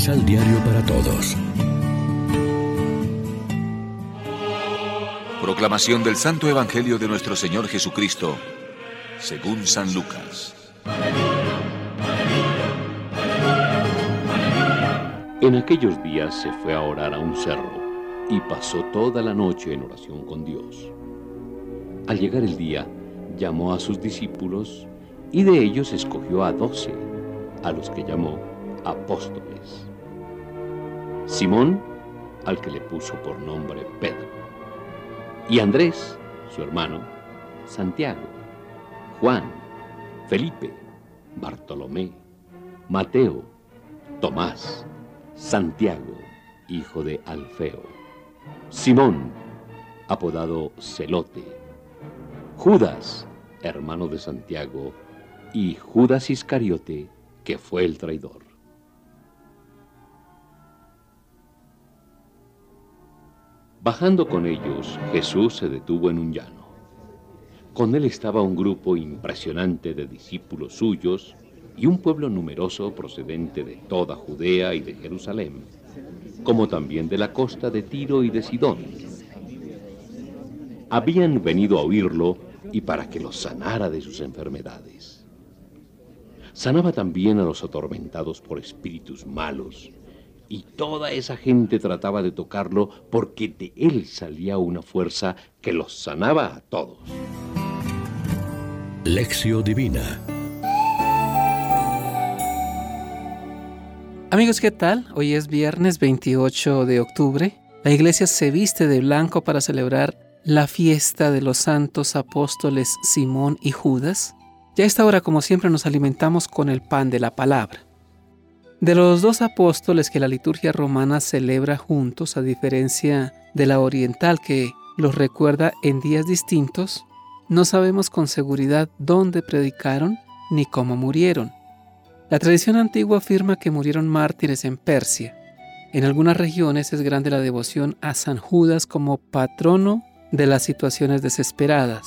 Misal Diario para Todos. Proclamación del Santo Evangelio de nuestro Señor Jesucristo, según San Lucas. En aquellos días se fue a orar a un cerro y pasó toda la noche en oración con Dios. Al llegar el día, llamó a sus discípulos y de ellos escogió a doce, a los que llamó apóstoles. Simón, al que le puso por nombre Pedro, y Andrés, su hermano, Santiago, Juan, Felipe, Bartolomé, Mateo, Tomás, Santiago, hijo de Alfeo, Simón, apodado Celote, Judas, hermano de Santiago, y Judas Iscariote, que fue el traidor. Bajando con ellos, Jesús se detuvo en un llano. Con él estaba un grupo impresionante de discípulos suyos y un pueblo numeroso procedente de toda Judea y de Jerusalén, como también de la costa de Tiro y de Sidón. Habían venido a oírlo y para que los sanara de sus enfermedades. Sanaba también a los atormentados por espíritus malos, y toda esa gente trataba de tocarlo porque de él salía una fuerza que los sanaba a todos. Lección Divina Amigos, ¿qué tal? Hoy es viernes 28 de octubre. La iglesia se viste de blanco para celebrar la fiesta de los santos apóstoles Simón y Judas. Ya a esta hora, como siempre, nos alimentamos con el pan de la palabra. De los dos apóstoles que la liturgia romana celebra juntos, a diferencia de la oriental que los recuerda en días distintos, no sabemos con seguridad dónde predicaron ni cómo murieron. La tradición antigua afirma que murieron mártires en Persia. En algunas regiones es grande la devoción a San Judas como patrono de las situaciones desesperadas.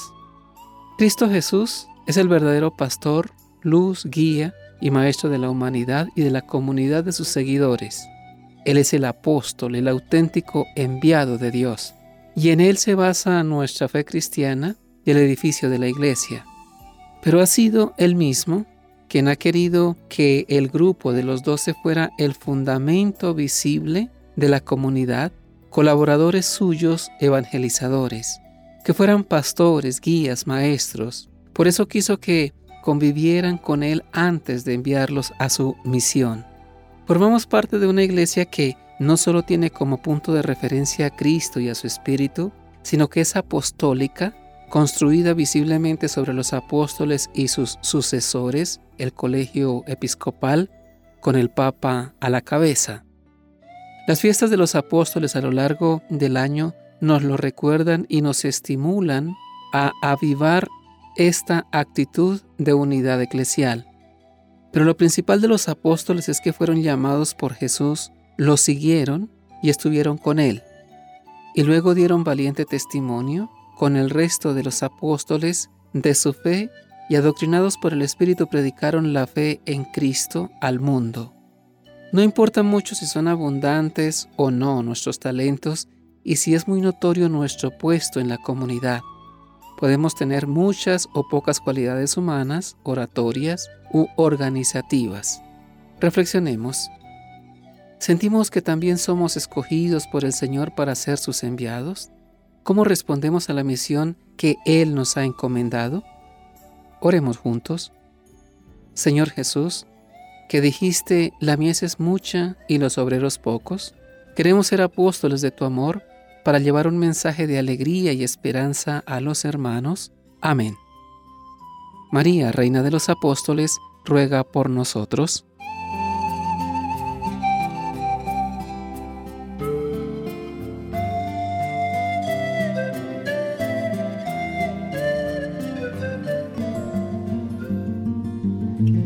Cristo Jesús es el verdadero pastor, luz, guía y maestro de la humanidad y de la comunidad de sus seguidores. Él es el apóstol, el auténtico enviado de Dios, y en él se basa nuestra fe cristiana y el edificio de la iglesia. Pero ha sido él mismo quien ha querido que el grupo de los doce fuera el fundamento visible de la comunidad, colaboradores suyos evangelizadores, que fueran pastores, guías, maestros. Por eso quiso que convivieran con él antes de enviarlos a su misión. Formamos parte de una iglesia que no solo tiene como punto de referencia a Cristo y a su Espíritu, sino que es apostólica, construida visiblemente sobre los apóstoles y sus sucesores, el colegio episcopal, con el Papa a la cabeza. Las fiestas de los apóstoles a lo largo del año nos lo recuerdan y nos estimulan a avivar esta actitud de unidad eclesial. Pero lo principal de los apóstoles es que fueron llamados por Jesús, lo siguieron y estuvieron con él. Y luego dieron valiente testimonio con el resto de los apóstoles de su fe y adoctrinados por el Espíritu predicaron la fe en Cristo al mundo. No importa mucho si son abundantes o no nuestros talentos y si es muy notorio nuestro puesto en la comunidad. Podemos tener muchas o pocas cualidades humanas, oratorias u organizativas. Reflexionemos. ¿Sentimos que también somos escogidos por el Señor para ser sus enviados? ¿Cómo respondemos a la misión que Él nos ha encomendado? Oremos juntos. Señor Jesús, que dijiste, la mies es mucha y los obreros pocos, queremos ser apóstoles de tu amor para llevar un mensaje de alegría y esperanza a los hermanos. Amén. María, Reina de los Apóstoles, ruega por nosotros.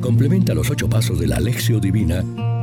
Complementa los ocho pasos de la Alexio Divina